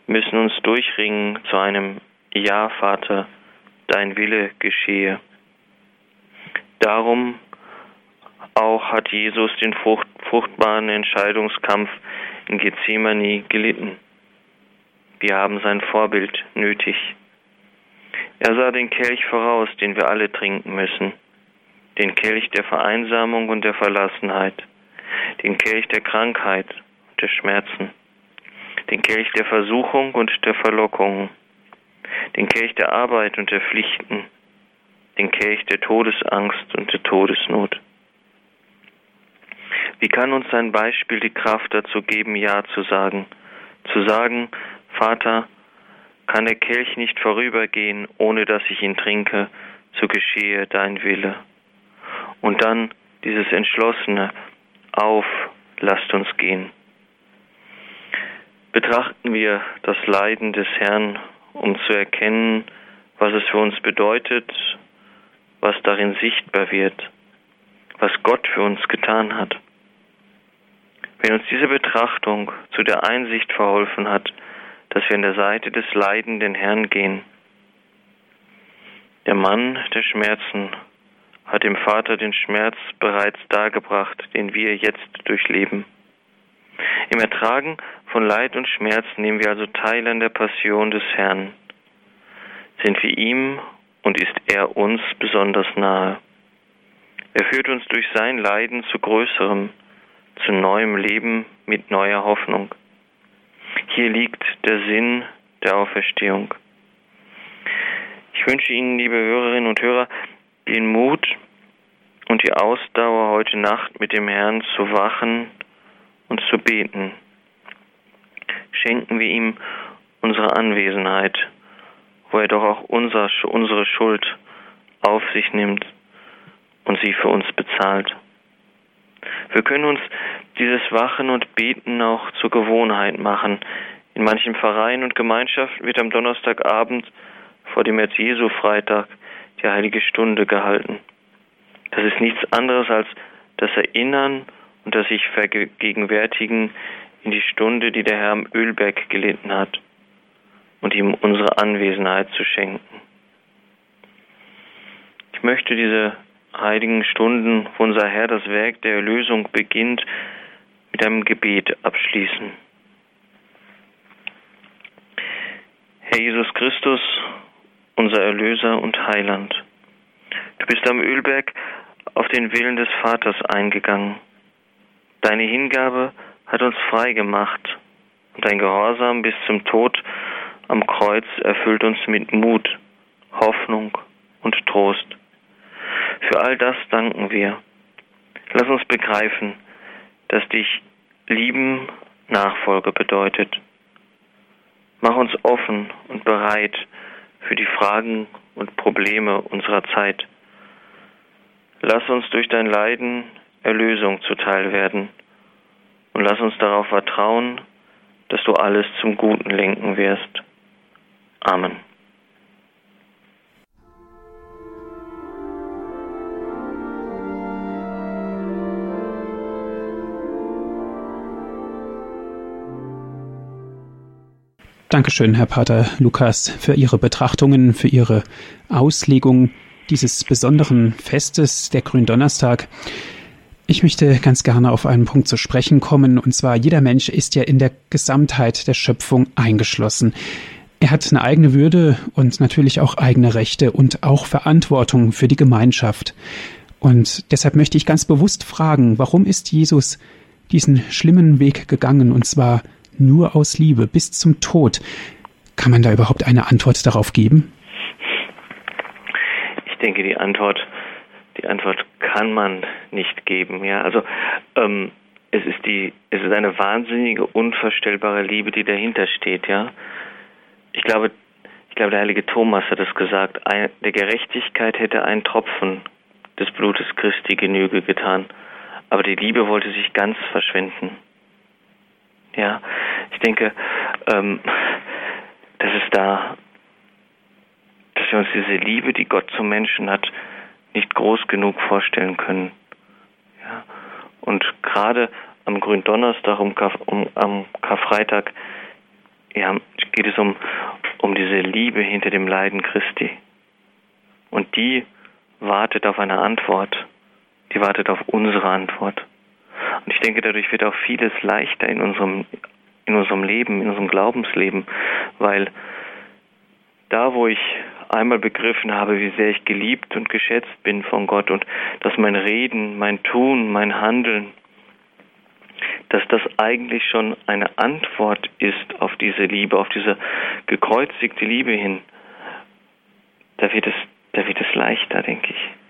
müssen uns durchringen zu einem Ja, Vater, dein Wille geschehe. Darum auch hat Jesus den frucht, fruchtbaren Entscheidungskampf in Gethsemane gelitten. Wir haben sein Vorbild nötig. Er sah den Kelch voraus, den wir alle trinken müssen, den Kelch der Vereinsamung und der Verlassenheit, den Kelch der Krankheit und der Schmerzen, den Kelch der Versuchung und der Verlockung, den Kelch der Arbeit und der Pflichten, den Kelch der Todesangst und der Todesnot. Wie kann uns sein Beispiel die Kraft dazu geben, Ja zu sagen? Zu sagen, Vater, kann der Kelch nicht vorübergehen, ohne dass ich ihn trinke, so geschehe dein Wille. Und dann dieses entschlossene Auf, lasst uns gehen. Betrachten wir das Leiden des Herrn, um zu erkennen, was es für uns bedeutet, was darin sichtbar wird, was Gott für uns getan hat. Wenn uns diese Betrachtung zu der Einsicht verholfen hat, dass wir an der Seite des leidenden Herrn gehen, der Mann der Schmerzen hat dem Vater den Schmerz bereits dargebracht, den wir jetzt durchleben. Im Ertragen von Leid und Schmerz nehmen wir also teil an der Passion des Herrn. Sind wir ihm und ist er uns besonders nahe. Er führt uns durch sein Leiden zu größerem, zu neuem Leben mit neuer Hoffnung. Hier liegt der Sinn der Auferstehung. Ich wünsche Ihnen, liebe Hörerinnen und Hörer, den Mut und die Ausdauer, heute Nacht mit dem Herrn zu wachen und zu beten. Schenken wir ihm unsere Anwesenheit, wo er doch auch unser, unsere Schuld auf sich nimmt und sie für uns bezahlt. Wir können uns dieses Wachen und Beten auch zur Gewohnheit machen. In manchen Vereinen und Gemeinschaften wird am Donnerstagabend vor dem Erz Jesu Freitag die heilige Stunde gehalten. Das ist nichts anderes als das Erinnern und das sich vergegenwärtigen in die Stunde, die der Herr am Ölberg gelitten hat und ihm unsere Anwesenheit zu schenken. Ich möchte diese heiligen Stunden, wo unser Herr das Werk der Erlösung beginnt, mit einem Gebet abschließen. Herr Jesus Christus, unser Erlöser und Heiland, du bist am Ölberg auf den Willen des Vaters eingegangen. Deine Hingabe hat uns frei gemacht und dein Gehorsam bis zum Tod am Kreuz erfüllt uns mit Mut, Hoffnung und Trost. Für all das danken wir. Lass uns begreifen, dass dich lieben Nachfolge bedeutet. Mach uns offen und bereit für die Fragen und Probleme unserer Zeit. Lass uns durch dein Leiden Erlösung zuteil werden und lass uns darauf vertrauen, dass du alles zum Guten lenken wirst. Amen. Dankeschön, Herr Pater Lukas, für Ihre Betrachtungen, für Ihre Auslegung dieses besonderen Festes, der Gründonnerstag. Ich möchte ganz gerne auf einen Punkt zu sprechen kommen, und zwar jeder Mensch ist ja in der Gesamtheit der Schöpfung eingeschlossen. Er hat eine eigene Würde und natürlich auch eigene Rechte und auch Verantwortung für die Gemeinschaft. Und deshalb möchte ich ganz bewusst fragen, warum ist Jesus diesen schlimmen Weg gegangen, und zwar nur aus Liebe bis zum Tod. Kann man da überhaupt eine Antwort darauf geben? Ich denke, die Antwort, die Antwort kann man nicht geben. Ja, also ähm, es ist die, es ist eine wahnsinnige, unvorstellbare Liebe, die dahinter steht. Ja, ich glaube, ich glaube, der heilige Thomas hat es gesagt. Der Gerechtigkeit hätte ein Tropfen des Blutes Christi Genüge getan, aber die Liebe wollte sich ganz verschwenden. Ja, ich denke, ähm, dass es da, dass wir uns diese Liebe, die Gott zum Menschen hat, nicht groß genug vorstellen können. Ja, und gerade am Gründonnerstag, um, um, am Karfreitag, ja, geht es um, um diese Liebe hinter dem Leiden Christi. Und die wartet auf eine Antwort. die wartet auf unsere Antwort. Und ich denke, dadurch wird auch vieles leichter in unserem, in unserem Leben, in unserem Glaubensleben, weil da, wo ich einmal begriffen habe, wie sehr ich geliebt und geschätzt bin von Gott und dass mein Reden, mein Tun, mein Handeln, dass das eigentlich schon eine Antwort ist auf diese Liebe, auf diese gekreuzigte Liebe hin, da wird es, da wird es leichter, denke ich.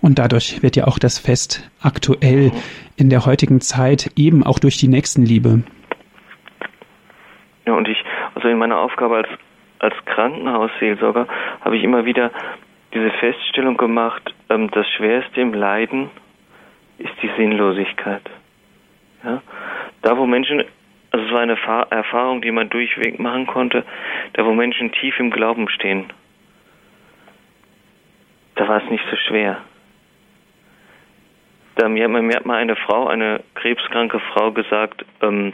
Und dadurch wird ja auch das Fest aktuell in der heutigen Zeit eben auch durch die Nächstenliebe. Ja, und ich, also in meiner Aufgabe als, als Krankenhausseelsorger habe ich immer wieder diese Feststellung gemacht, ähm, das Schwerste im Leiden ist die Sinnlosigkeit. Ja? Da, wo Menschen, also es war eine Erfahrung, die man durchweg machen konnte, da, wo Menschen tief im Glauben stehen, da war es nicht so schwer. Da mir, mir hat mal eine Frau, eine krebskranke Frau gesagt, ähm,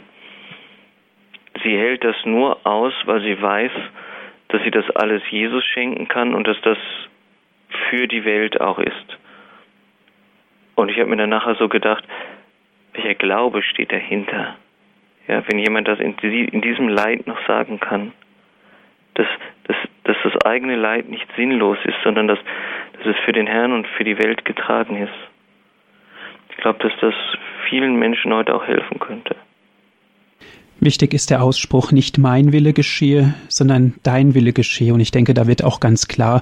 sie hält das nur aus, weil sie weiß, dass sie das alles Jesus schenken kann und dass das für die Welt auch ist. Und ich habe mir dann nachher so gedacht, welcher Glaube steht dahinter? Ja, wenn jemand das in, in diesem Leid noch sagen kann, dass, dass, dass das eigene Leid nicht sinnlos ist, sondern dass, dass es für den Herrn und für die Welt getragen ist. Ich glaube, dass das vielen Menschen heute auch helfen könnte. Wichtig ist der Ausspruch, nicht mein Wille geschehe, sondern dein Wille geschehe. Und ich denke, da wird auch ganz klar,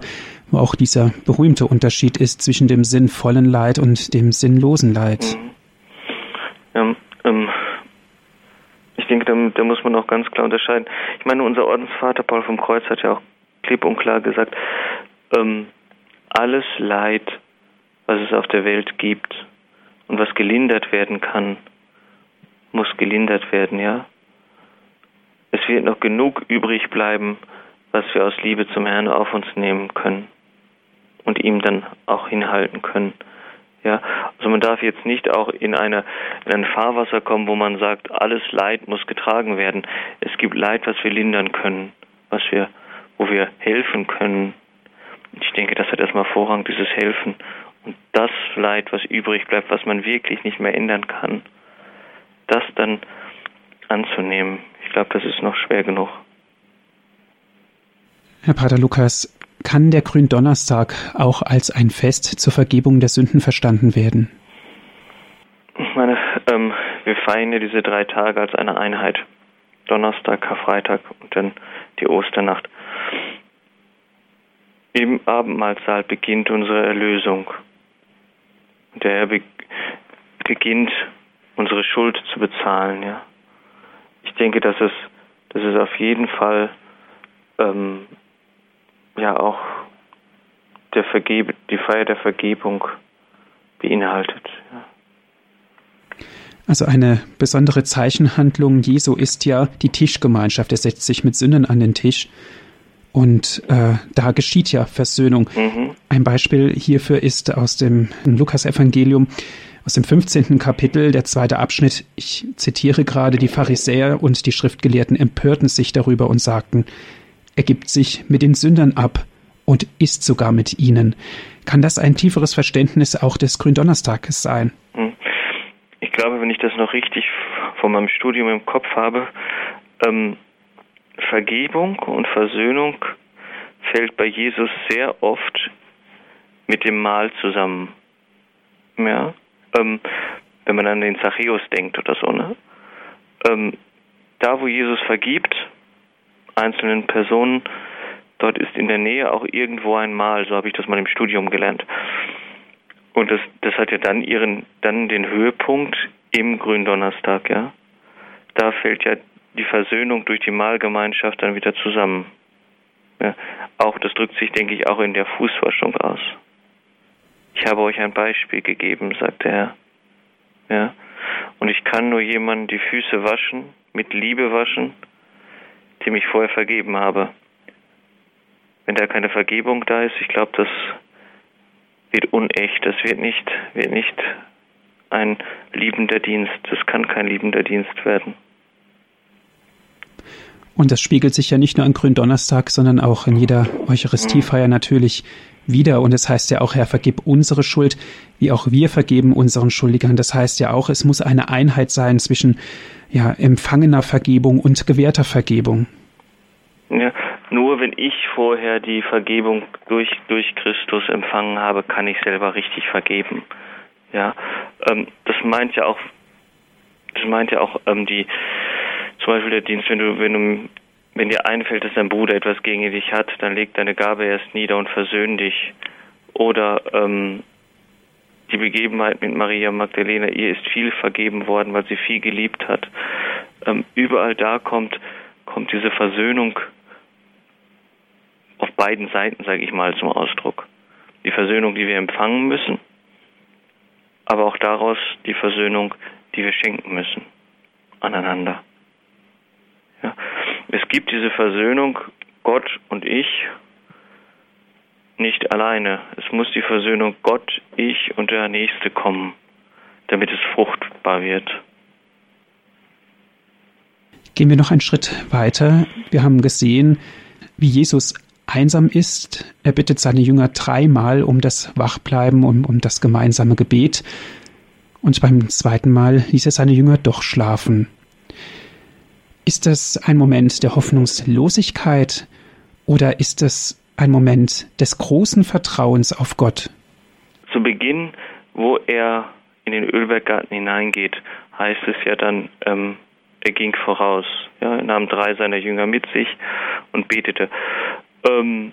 wo auch dieser berühmte Unterschied ist zwischen dem sinnvollen Leid und dem sinnlosen Leid. Mhm. Ja, ähm, ich denke, da, da, muss man auch ganz klar unterscheiden. Ich meine, unser Ordensvater Paul vom Kreuz hat ja auch klipp und klar gesagt, ähm, alles Leid, was es auf der Welt gibt und was gelindert werden kann, muss gelindert werden, ja es wird noch genug übrig bleiben, was wir aus Liebe zum Herrn auf uns nehmen können und ihm dann auch hinhalten können. Ja, also man darf jetzt nicht auch in, eine, in ein Fahrwasser kommen, wo man sagt, alles Leid muss getragen werden. Es gibt Leid, was wir lindern können, was wir, wo wir helfen können. Ich denke, das hat erstmal Vorrang, dieses Helfen. Und das Leid, was übrig bleibt, was man wirklich nicht mehr ändern kann, das dann anzunehmen. Ich glaube, das ist noch schwer genug. Herr Pater Lukas, kann der Gründonnerstag auch als ein Fest zur Vergebung der Sünden verstanden werden? Ich meine, ähm, wir feiern ja diese drei Tage als eine Einheit. Donnerstag, Karfreitag und dann die Osternacht. Im Abendmahlsaal beginnt unsere Erlösung. Der Herr be beginnt, unsere Schuld zu bezahlen, ja ich denke, dass es, dass es auf jeden Fall ähm, ja auch der Vergebe, die Feier der Vergebung beinhaltet. Ja. Also eine besondere Zeichenhandlung Jesu ist ja die Tischgemeinschaft. Er setzt sich mit Sünden an den Tisch und äh, da geschieht ja Versöhnung. Mhm. Ein Beispiel hierfür ist aus dem Lukas-Evangelium aus dem 15. Kapitel, der zweite Abschnitt. Ich zitiere gerade, die Pharisäer und die Schriftgelehrten empörten sich darüber und sagten, er gibt sich mit den Sündern ab und isst sogar mit ihnen. Kann das ein tieferes Verständnis auch des Gründonnerstages sein? Hm. Ich glaube, wenn ich das noch richtig von meinem Studium im Kopf habe, ähm, Vergebung und Versöhnung fällt bei Jesus sehr oft mit dem Mahl zusammen. Ja, ähm, wenn man an den Zachäus denkt oder so, ne? Ähm, da, wo Jesus vergibt, einzelnen Personen, dort ist in der Nähe auch irgendwo ein Mal, so habe ich das mal im Studium gelernt. Und das, das hat ja dann ihren, dann den Höhepunkt im Gründonnerstag, ja. Da fällt ja die Versöhnung durch die Mahlgemeinschaft dann wieder zusammen. Ja, auch das drückt sich, denke ich, auch in der Fußwaschung aus. Ich habe euch ein Beispiel gegeben, sagt der Herr. Ja. Und ich kann nur jemanden die Füße waschen, mit Liebe waschen, dem ich vorher vergeben habe. Wenn da keine Vergebung da ist, ich glaube, das wird unecht, das wird nicht, wird nicht ein liebender Dienst. Das kann kein liebender Dienst werden. Und das spiegelt sich ja nicht nur an Gründonnerstag, sondern auch in jeder Eucharistiefeier natürlich wieder. Und es das heißt ja auch, Herr, vergib unsere Schuld, wie auch wir vergeben unseren Schuldigern. Das heißt ja auch, es muss eine Einheit sein zwischen ja, empfangener Vergebung und gewährter Vergebung. Ja, nur wenn ich vorher die Vergebung durch, durch Christus empfangen habe, kann ich selber richtig vergeben. Ja, ähm, das meint ja auch, das meint ja auch ähm, die, zum Beispiel der Dienst, wenn du, wenn du, wenn dir einfällt, dass dein Bruder etwas gegen dich hat, dann leg deine Gabe erst nieder und versöhn dich. Oder ähm, die Begebenheit mit Maria Magdalena, ihr ist viel vergeben worden, weil sie viel geliebt hat. Ähm, überall da kommt, kommt diese Versöhnung auf beiden Seiten, sage ich mal, zum Ausdruck. Die Versöhnung, die wir empfangen müssen, aber auch daraus die Versöhnung, die wir schenken müssen aneinander. Ja. Es gibt diese Versöhnung, Gott und ich, nicht alleine. Es muss die Versöhnung Gott, ich und der Nächste kommen, damit es fruchtbar wird. Gehen wir noch einen Schritt weiter. Wir haben gesehen, wie Jesus einsam ist. Er bittet seine Jünger dreimal um das Wachbleiben und um das gemeinsame Gebet. Und beim zweiten Mal ließ er seine Jünger doch schlafen. Ist das ein Moment der Hoffnungslosigkeit oder ist das ein Moment des großen Vertrauens auf Gott? Zu Beginn, wo er in den Ölberggarten hineingeht, heißt es ja dann, ähm, er ging voraus. Ja, er nahm drei seiner Jünger mit sich und betete. Ähm,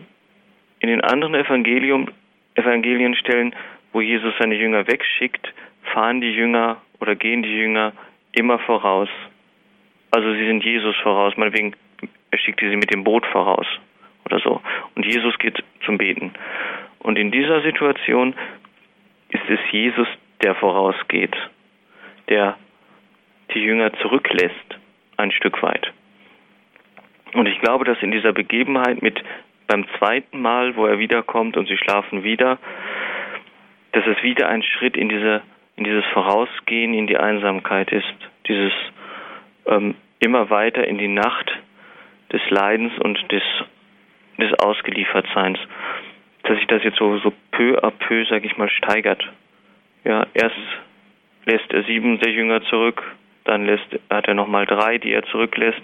in den anderen Evangelium, Evangelienstellen, wo Jesus seine Jünger wegschickt, fahren die Jünger oder gehen die Jünger immer voraus. Also sie sind Jesus voraus, meinetwegen, er schickte sie mit dem Boot voraus oder so. Und Jesus geht zum Beten. Und in dieser Situation ist es Jesus, der vorausgeht, der die Jünger zurücklässt, ein Stück weit. Und ich glaube, dass in dieser Begebenheit mit beim zweiten Mal, wo er wiederkommt und sie schlafen wieder, dass es wieder ein Schritt in diese in dieses Vorausgehen in die Einsamkeit ist, dieses ähm, immer weiter in die Nacht des Leidens und des des Ausgeliefertseins, dass sich das jetzt so so peu à peu, sag ich mal, steigert. Ja, erst lässt er sieben der Jünger zurück, dann lässt, hat er nochmal drei, die er zurücklässt,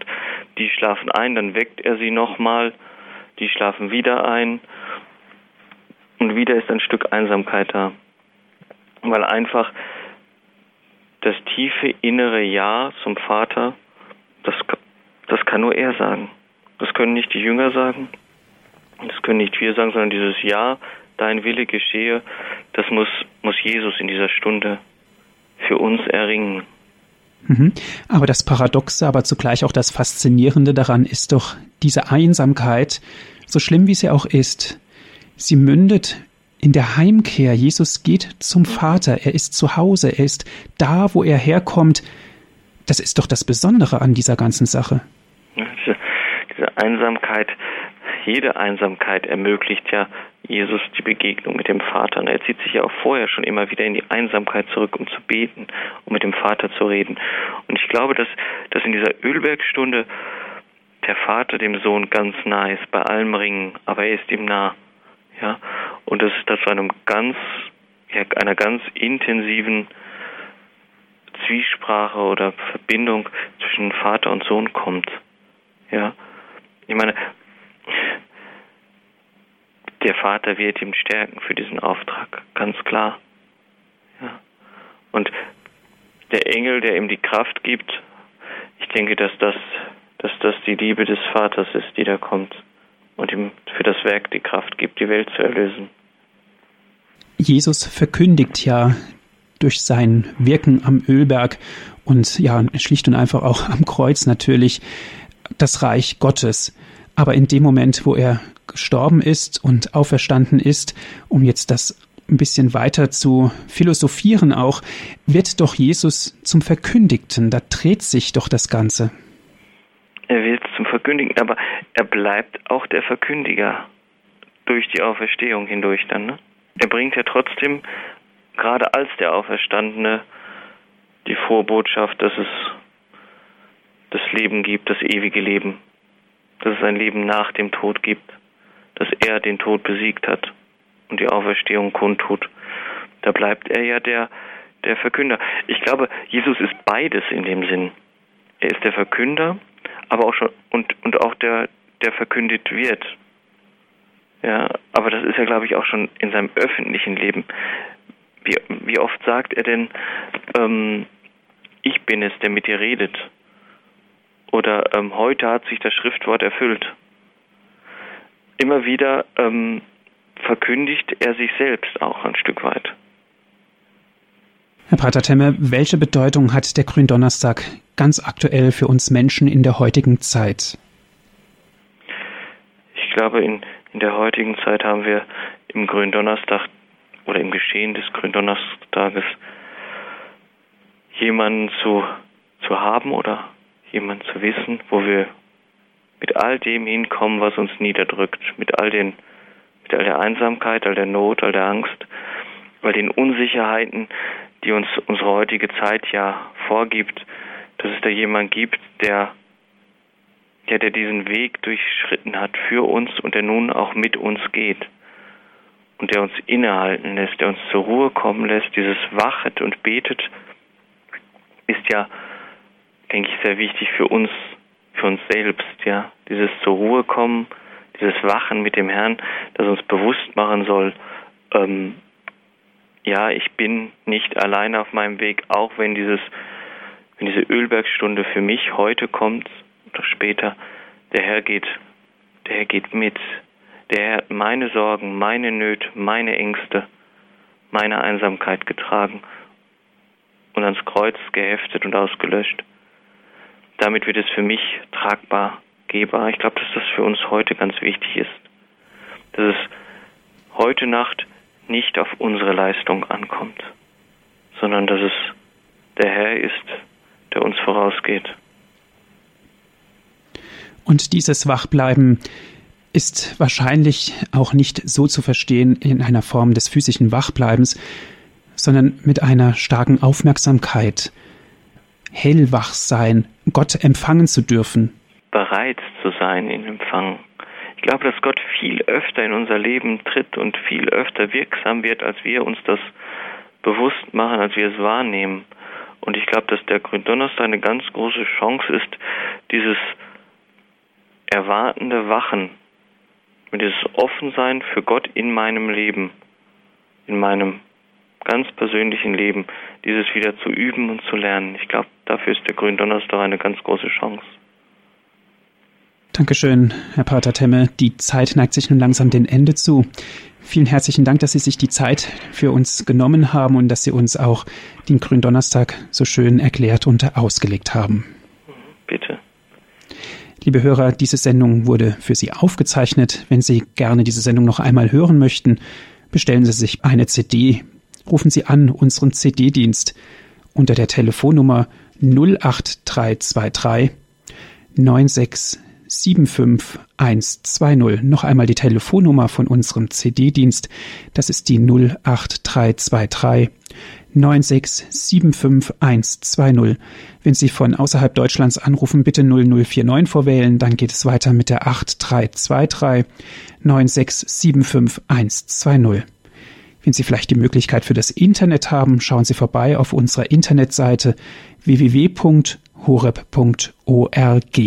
die schlafen ein, dann weckt er sie nochmal, die schlafen wieder ein und wieder ist ein Stück Einsamkeit da. Weil einfach das tiefe innere Ja zum Vater, das, das kann nur er sagen. Das können nicht die Jünger sagen, das können nicht wir sagen, sondern dieses Ja, dein Wille geschehe, das muss, muss Jesus in dieser Stunde für uns erringen. Mhm. Aber das Paradoxe, aber zugleich auch das Faszinierende daran ist doch diese Einsamkeit, so schlimm wie sie auch ist, sie mündet in der Heimkehr. Jesus geht zum Vater, er ist zu Hause, er ist da, wo er herkommt. Das ist doch das Besondere an dieser ganzen Sache. Diese, diese Einsamkeit, jede Einsamkeit ermöglicht ja Jesus die Begegnung mit dem Vater. Und er zieht sich ja auch vorher schon immer wieder in die Einsamkeit zurück, um zu beten, um mit dem Vater zu reden. Und ich glaube, dass, dass in dieser Ölbergstunde der Vater dem Sohn ganz nah ist, bei allem Ringen, aber er ist ihm nah. Ja? Und dass es da zu einem ganz, ja, einer ganz intensiven Zwiesprache oder Verbindung zwischen Vater und Sohn kommt. Ja, ich meine, der Vater wird ihn stärken für diesen Auftrag, ganz klar. Ja. Und der Engel, der ihm die Kraft gibt, ich denke, dass das, dass das die Liebe des Vaters ist, die da kommt und ihm für das Werk die Kraft gibt, die Welt zu erlösen. Jesus verkündigt ja durch sein Wirken am Ölberg und ja, schlicht und einfach auch am Kreuz natürlich das Reich Gottes. Aber in dem Moment, wo er gestorben ist und auferstanden ist, um jetzt das ein bisschen weiter zu philosophieren auch, wird doch Jesus zum Verkündigten. Da dreht sich doch das Ganze. Er wird zum Verkündigen, aber er bleibt auch der Verkündiger durch die Auferstehung hindurch dann. Ne? Er bringt ja trotzdem, gerade als der Auferstandene, die Vorbotschaft, dass es das Leben gibt, das ewige Leben, dass es ein Leben nach dem Tod gibt dass er den Tod besiegt hat und die Auferstehung kundtut. Da bleibt er ja der, der Verkünder. Ich glaube, Jesus ist beides in dem Sinn. Er ist der Verkünder, aber auch schon und, und auch der, der verkündet wird. Ja, aber das ist ja, glaube ich, auch schon in seinem öffentlichen Leben. Wie, wie oft sagt er denn, ähm, ich bin es, der mit dir redet? Oder ähm, heute hat sich das Schriftwort erfüllt. Immer wieder ähm, verkündigt er sich selbst auch ein Stück weit. Herr Pater Temme, welche Bedeutung hat der Gründonnerstag ganz aktuell für uns Menschen in der heutigen Zeit? Ich glaube, in, in der heutigen Zeit haben wir im Gründonnerstag oder im Geschehen des Gründonnerstages jemanden zu, zu haben oder jemanden zu wissen, wo wir mit all dem hinkommen, was uns niederdrückt, mit all den, mit all der Einsamkeit, all der Not, all der Angst, all den Unsicherheiten, die uns unsere heutige Zeit ja vorgibt, dass es da jemand gibt, der, ja, der diesen Weg durchschritten hat für uns und der nun auch mit uns geht und der uns innehalten lässt, der uns zur Ruhe kommen lässt, dieses wachet und betet, ist ja, denke ich, sehr wichtig für uns, für uns selbst, ja, dieses zur Ruhe kommen, dieses Wachen mit dem Herrn, das uns bewusst machen soll, ähm, ja, ich bin nicht allein auf meinem Weg, auch wenn dieses, wenn diese Ölbergstunde für mich heute kommt oder später, der Herr geht, der Herr geht mit. Der meine Sorgen, meine Nöte, meine Ängste, meine Einsamkeit getragen und ans Kreuz geheftet und ausgelöscht. Damit wird es für mich tragbar, gehbar. Ich glaube, dass das für uns heute ganz wichtig ist. Dass es heute Nacht nicht auf unsere Leistung ankommt, sondern dass es der Herr ist, der uns vorausgeht. Und dieses Wachbleiben ist wahrscheinlich auch nicht so zu verstehen in einer Form des physischen Wachbleibens, sondern mit einer starken Aufmerksamkeit, hellwach sein, Gott empfangen zu dürfen. Bereit zu sein in Empfang. Ich glaube, dass Gott viel öfter in unser Leben tritt und viel öfter wirksam wird, als wir uns das bewusst machen, als wir es wahrnehmen. Und ich glaube, dass der Gründonnerstag eine ganz große Chance ist, dieses erwartende Wachen, mit dieses Offensein für Gott in meinem Leben, in meinem ganz persönlichen Leben, dieses wieder zu üben und zu lernen. Ich glaube, dafür ist der Gründonnerstag eine ganz große Chance. Dankeschön, Herr Pater Temme. Die Zeit neigt sich nun langsam dem Ende zu. Vielen herzlichen Dank, dass Sie sich die Zeit für uns genommen haben und dass Sie uns auch den Gründonnerstag so schön erklärt und ausgelegt haben. Liebe Hörer, diese Sendung wurde für Sie aufgezeichnet. Wenn Sie gerne diese Sendung noch einmal hören möchten, bestellen Sie sich eine CD. Rufen Sie an unseren CD-Dienst unter der Telefonnummer 08323 96 75120. Noch einmal die Telefonnummer von unserem CD-Dienst. Das ist die 08323 9675120. Wenn Sie von außerhalb Deutschlands anrufen, bitte 0049 vorwählen, dann geht es weiter mit der 8323 9675120. Wenn Sie vielleicht die Möglichkeit für das Internet haben, schauen Sie vorbei auf unserer Internetseite www horeb.org.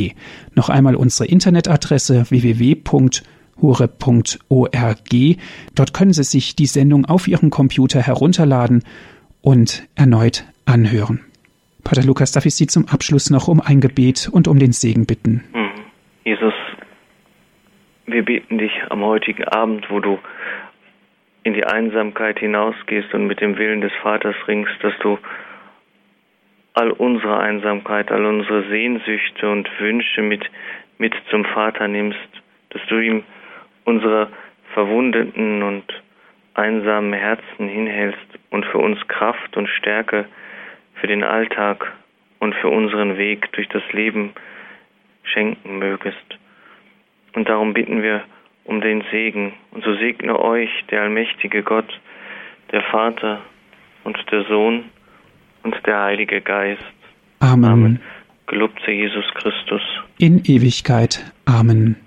Noch einmal unsere Internetadresse www.horeb.org. Dort können Sie sich die Sendung auf Ihrem Computer herunterladen und erneut anhören. Pater Lukas, darf ich Sie zum Abschluss noch um ein Gebet und um den Segen bitten? Mhm. Jesus, wir beten dich am heutigen Abend, wo du in die Einsamkeit hinausgehst und mit dem Willen des Vaters ringst, dass du all unsere Einsamkeit, all unsere Sehnsüchte und Wünsche mit, mit zum Vater nimmst, dass du ihm unsere verwundeten und einsamen Herzen hinhältst und für uns Kraft und Stärke für den Alltag und für unseren Weg durch das Leben schenken mögest. Und darum bitten wir um den Segen. Und so segne euch der allmächtige Gott, der Vater und der Sohn und der Heilige Geist. Amen. Amen. Gelobt sei Jesus Christus. In Ewigkeit. Amen.